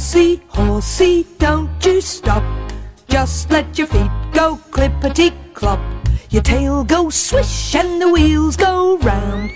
Horsey, horsey, don't you stop. Just let your feet go clippity clop. Your tail goes swish and the wheels go round.